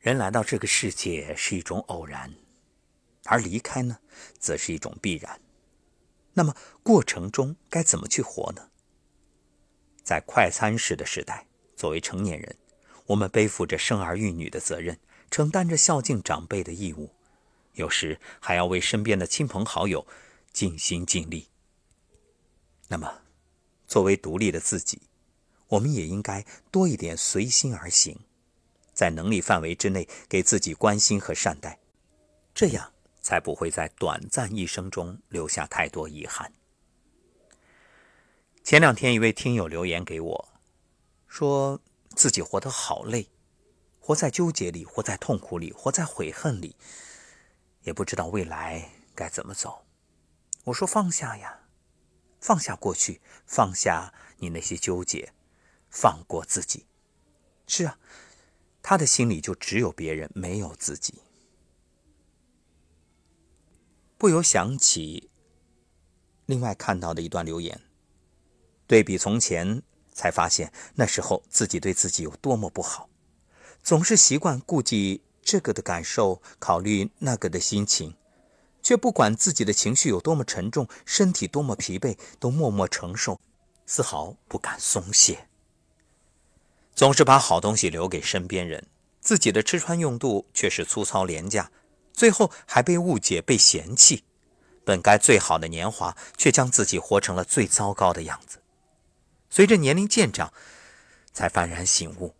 人来到这个世界是一种偶然，而离开呢，则是一种必然。那么过程中该怎么去活呢？在快餐式的时代，作为成年人，我们背负着生儿育女的责任，承担着孝敬长辈的义务，有时还要为身边的亲朋好友尽心尽力。那么，作为独立的自己，我们也应该多一点随心而行。在能力范围之内，给自己关心和善待，这样才不会在短暂一生中留下太多遗憾。前两天，一位听友留言给我，说自己活得好累，活在纠结里，活在痛苦里，活在悔恨里，也不知道未来该怎么走。我说放下呀，放下过去，放下你那些纠结，放过自己。是啊。他的心里就只有别人，没有自己。不由想起另外看到的一段留言，对比从前，才发现那时候自己对自己有多么不好，总是习惯顾及这个的感受，考虑那个的心情，却不管自己的情绪有多么沉重，身体多么疲惫，都默默承受，丝毫不敢松懈。总是把好东西留给身边人，自己的吃穿用度却是粗糙廉价，最后还被误解、被嫌弃。本该最好的年华，却将自己活成了最糟糕的样子。随着年龄渐长，才幡然醒悟，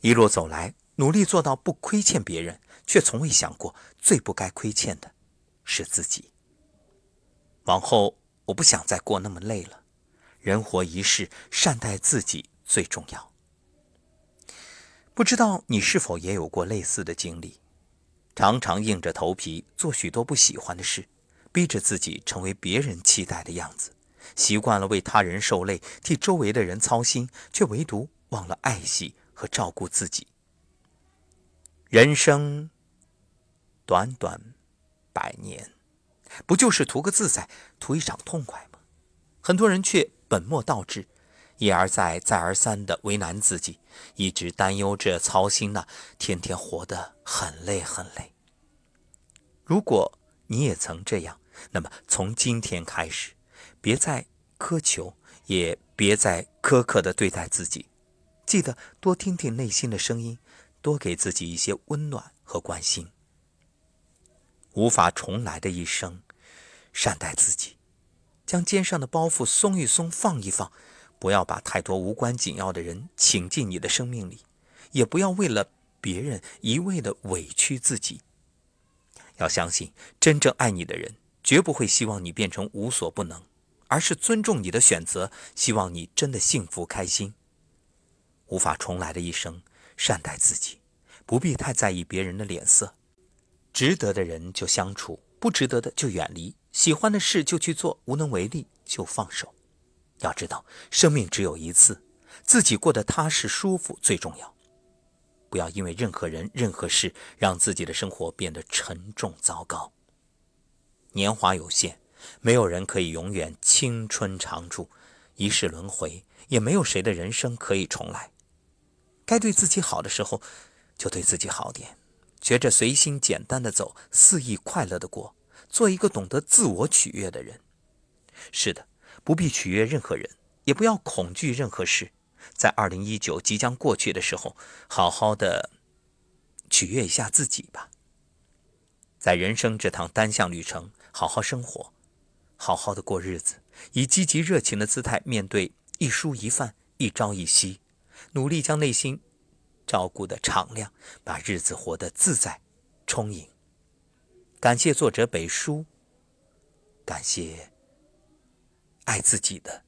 一路走来，努力做到不亏欠别人，却从未想过最不该亏欠的是自己。往后，我不想再过那么累了。人活一世，善待自己最重要。不知道你是否也有过类似的经历？常常硬着头皮做许多不喜欢的事，逼着自己成为别人期待的样子，习惯了为他人受累，替周围的人操心，却唯独忘了爱惜和照顾自己。人生短短百年，不就是图个自在，图一场痛快吗？很多人却本末倒置。一而再、再而三的为难自己，一直担忧着、操心呢，天天活得很累很累。如果你也曾这样，那么从今天开始，别再苛求，也别再苛刻的对待自己，记得多听听内心的声音，多给自己一些温暖和关心。无法重来的一生，善待自己，将肩上的包袱松一松，放一放。不要把太多无关紧要的人请进你的生命里，也不要为了别人一味的委屈自己。要相信，真正爱你的人绝不会希望你变成无所不能，而是尊重你的选择，希望你真的幸福开心。无法重来的一生，善待自己，不必太在意别人的脸色。值得的人就相处，不值得的就远离。喜欢的事就去做，无能为力就放手。要知道，生命只有一次，自己过得踏实舒服最重要。不要因为任何人、任何事，让自己的生活变得沉重糟糕。年华有限，没有人可以永远青春常驻，一世轮回，也没有谁的人生可以重来。该对自己好的时候，就对自己好点，学着随心简单的走，肆意快乐的过，做一个懂得自我取悦的人。是的。不必取悦任何人，也不要恐惧任何事。在二零一九即将过去的时候，好好的取悦一下自己吧。在人生这趟单向旅程，好好生活，好好的过日子，以积极热情的姿态面对一蔬一饭、一朝一夕，努力将内心照顾的敞亮，把日子活得自在、充盈。感谢作者北叔，感谢。爱自己的。